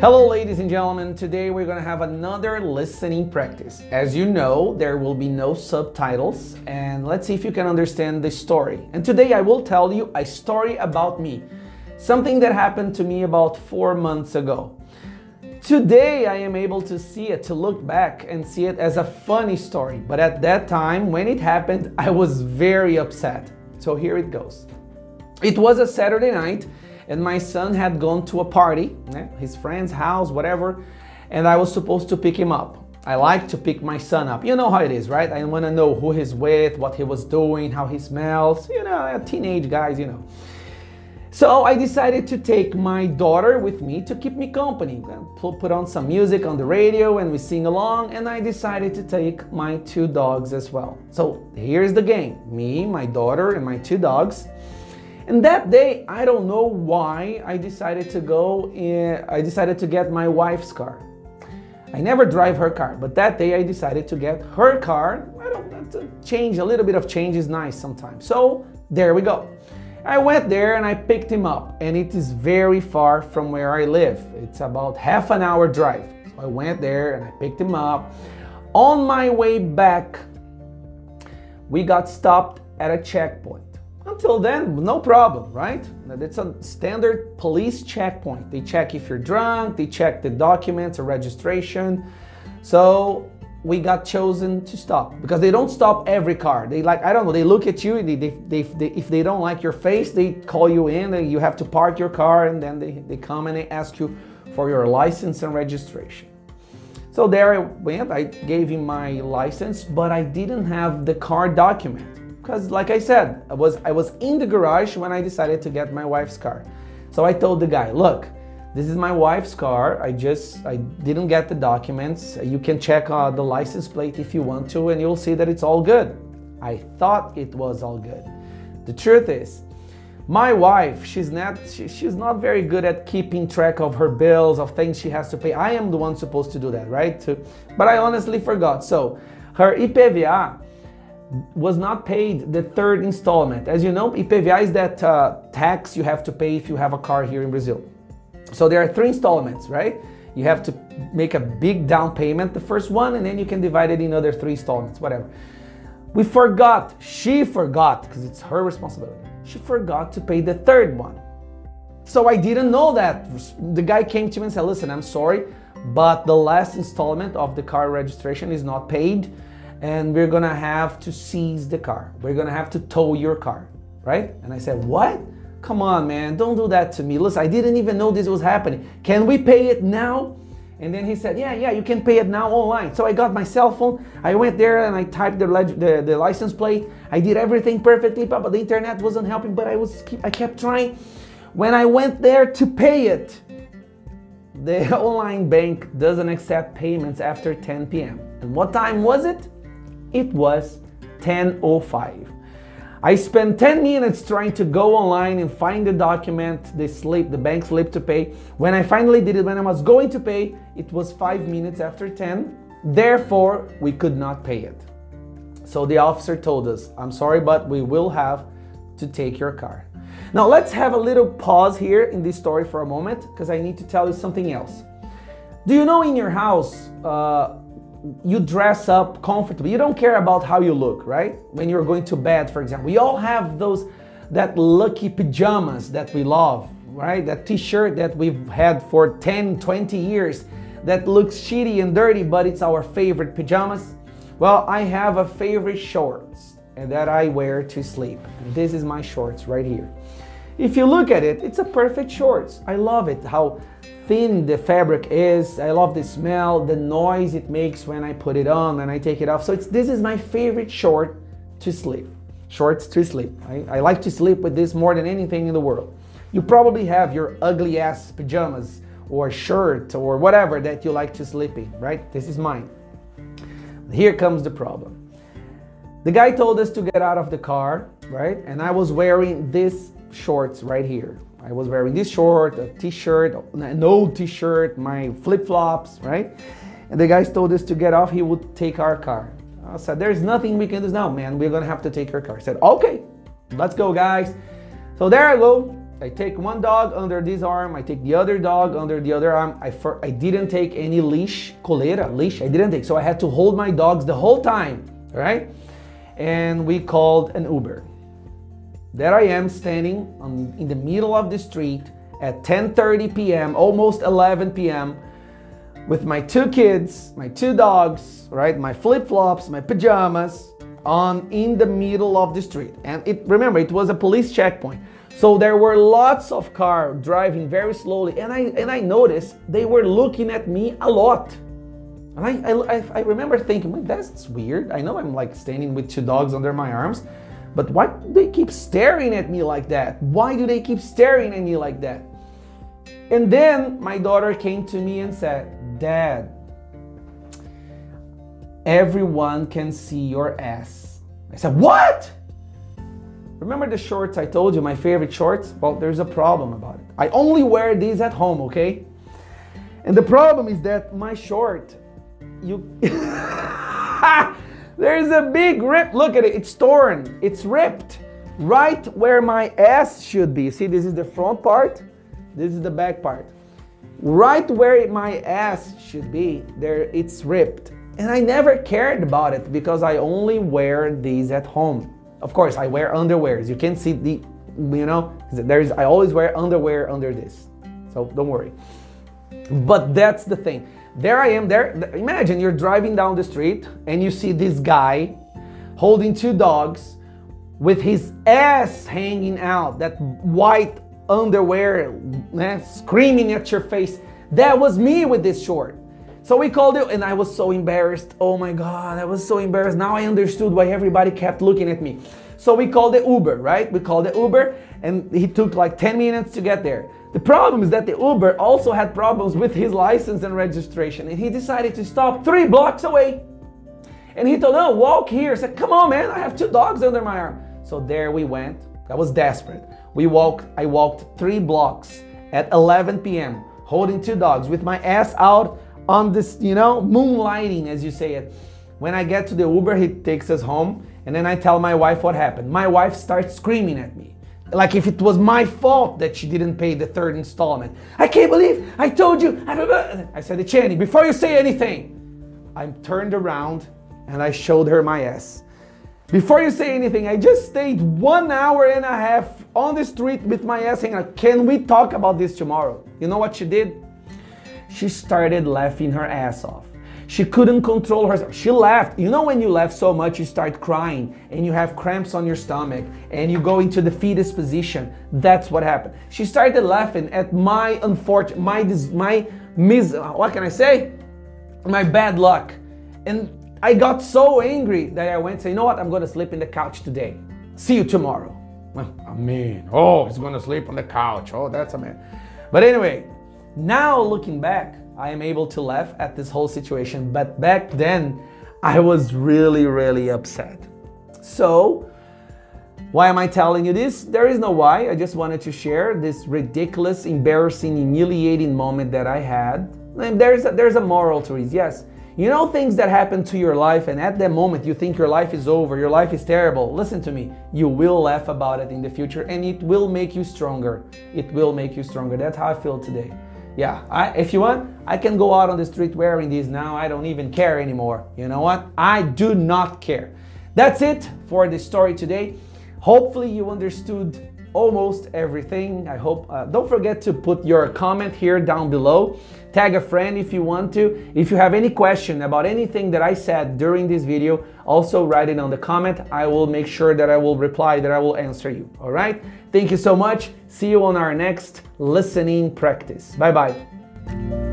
Hello, ladies and gentlemen. Today we're going to have another listening practice. As you know, there will be no subtitles, and let's see if you can understand the story. And today I will tell you a story about me, something that happened to me about four months ago. Today I am able to see it, to look back and see it as a funny story, but at that time, when it happened, I was very upset. So here it goes. It was a Saturday night and my son had gone to a party, his friend's house, whatever, and I was supposed to pick him up. I like to pick my son up. You know how it is, right? I want to know who he's with, what he was doing, how he smells, you know, teenage guys, you know. So I decided to take my daughter with me to keep me company. Put on some music on the radio and we sing along, and I decided to take my two dogs as well. So here's the game me, my daughter, and my two dogs. And that day, I don't know why, I decided to go, in, I decided to get my wife's car. I never drive her car, but that day I decided to get her car. I don't have to change, a little bit of change is nice sometimes. So there we go. I went there and I picked him up, and it is very far from where I live. It's about half an hour drive. So I went there and I picked him up. On my way back, we got stopped at a checkpoint. Until then, no problem, right? It's a standard police checkpoint. They check if you're drunk, they check the documents or registration. So we got chosen to stop because they don't stop every car. They like, I don't know, they look at you, they, they, they, they, if they don't like your face, they call you in and you have to park your car and then they, they come and they ask you for your license and registration. So there I went, I gave him my license, but I didn't have the car document because like I said, I was I was in the garage when I decided to get my wife's car. So I told the guy, "Look, this is my wife's car. I just I didn't get the documents. You can check uh, the license plate if you want to and you'll see that it's all good." I thought it was all good. The truth is, my wife, she's not she, she's not very good at keeping track of her bills, of things she has to pay. I am the one supposed to do that, right? To, but I honestly forgot. So, her IPVA was not paid the third installment. As you know, IPVA is that uh, tax you have to pay if you have a car here in Brazil. So there are three installments, right? You have to make a big down payment, the first one, and then you can divide it in other three installments, whatever. We forgot, she forgot, because it's her responsibility. She forgot to pay the third one. So I didn't know that. The guy came to me and said, Listen, I'm sorry, but the last installment of the car registration is not paid and we're gonna have to seize the car. We're gonna have to tow your car, right? And I said, What? Come on, man, don't do that to me. Listen, I didn't even know this was happening. Can we pay it now? And then he said, Yeah, yeah, you can pay it now online. So I got my cell phone. I went there and I typed the, the, the license plate. I did everything perfectly, but the internet wasn't helping, but I, was I kept trying. When I went there to pay it, the online bank doesn't accept payments after 10 p.m. And what time was it? It was 10.05. I spent 10 minutes trying to go online and find the document, the slip, the bank slip to pay. When I finally did it, when I was going to pay, it was five minutes after 10. Therefore, we could not pay it. So the officer told us, I'm sorry, but we will have to take your car. Now, let's have a little pause here in this story for a moment because I need to tell you something else. Do you know in your house, uh, you dress up comfortably. You don't care about how you look, right? When you're going to bed, for example. We all have those that lucky pajamas that we love, right? That t-shirt that we've had for 10, 20 years that looks shitty and dirty, but it's our favorite pajamas. Well, I have a favorite shorts and that I wear to sleep. This is my shorts right here. If you look at it, it's a perfect shorts. I love it, how thin the fabric is. I love the smell, the noise it makes when I put it on and I take it off. So it's, this is my favorite short to sleep. Shorts to sleep. I, I like to sleep with this more than anything in the world. You probably have your ugly ass pajamas or shirt or whatever that you like to sleep in, right? This is mine. Here comes the problem. The guy told us to get out of the car, right? And I was wearing this shorts right here. I was wearing this short, a t-shirt, an old t-shirt, my flip-flops, right? And the guys told us to get off, he would take our car. I said, there's nothing we can do now, man. We're gonna have to take your car. I said, okay, let's go, guys. So there I go. I take one dog under this arm, I take the other dog under the other arm. I, I didn't take any leash, coleira, leash, I didn't take. So I had to hold my dogs the whole time, right? And we called an Uber. There I am standing on, in the middle of the street at 10:30 p.m., almost 11 p.m., with my two kids, my two dogs, right, my flip-flops, my pajamas, on in the middle of the street. And it remember it was a police checkpoint. So there were lots of cars driving very slowly, and I and I noticed they were looking at me a lot. And I, I, I remember thinking, that's weird. I know I'm like standing with two dogs under my arms, but why do they keep staring at me like that? Why do they keep staring at me like that? And then my daughter came to me and said, Dad, everyone can see your ass. I said, What? Remember the shorts I told you, my favorite shorts? Well, there's a problem about it. I only wear these at home, okay? And the problem is that my short, you. there's a big rip. Look at it, it's torn, it's ripped right where my ass should be. See, this is the front part, this is the back part. Right where my ass should be, there it's ripped. And I never cared about it because I only wear these at home. Of course, I wear underwears. You can see the, you know, there's I always wear underwear under this. So don't worry. But that's the thing. There I am there. Imagine you're driving down the street and you see this guy holding two dogs with his ass hanging out, that white underwear, man, screaming at your face. That was me with this short. So we called it, and I was so embarrassed. Oh my God, I was so embarrassed. Now I understood why everybody kept looking at me. So we called the Uber, right? We called the Uber, and he took like 10 minutes to get there. The problem is that the Uber also had problems with his license and registration, and he decided to stop three blocks away. And he told, "No, walk here." I said, "Come on, man! I have two dogs under my arm." So there we went. I was desperate. We walked. I walked three blocks at 11 p.m. holding two dogs with my ass out on this, you know, moonlighting, as you say it. When I get to the Uber, he takes us home, and then I tell my wife what happened. My wife starts screaming at me. Like if it was my fault that she didn't pay the third installment. I can't believe I told you. I said, Channy, before you say anything, I turned around and I showed her my ass. Before you say anything, I just stayed one hour and a half on the street with my ass hanging out. Can we talk about this tomorrow? You know what she did? She started laughing her ass off. She couldn't control herself. She laughed. You know, when you laugh so much, you start crying and you have cramps on your stomach and you go into the fetus position. That's what happened. She started laughing at my unfortunate, my, my mis, what can I say? My bad luck. And I got so angry that I went said, you know what? I'm going to sleep in the couch today. See you tomorrow. Well, I mean, oh, he's going to sleep on the couch. Oh, that's a man. But anyway, now looking back, I am able to laugh at this whole situation. But back then, I was really, really upset. So, why am I telling you this? There is no why. I just wanted to share this ridiculous, embarrassing, humiliating moment that I had. And there's a, there's a moral to it. Yes, you know things that happen to your life, and at that moment you think your life is over, your life is terrible. Listen to me. You will laugh about it in the future, and it will make you stronger. It will make you stronger. That's how I feel today yeah, I, if you want, I can go out on the street wearing these now. I don't even care anymore. You know what? I do not care. That's it for the story today. Hopefully, you understood almost everything. I hope. Uh, don't forget to put your comment here down below. Tag a friend if you want to. If you have any question about anything that I said during this video, also write it on the comment. I will make sure that I will reply, that I will answer you. All right? Thank you so much. See you on our next listening practice. Bye bye.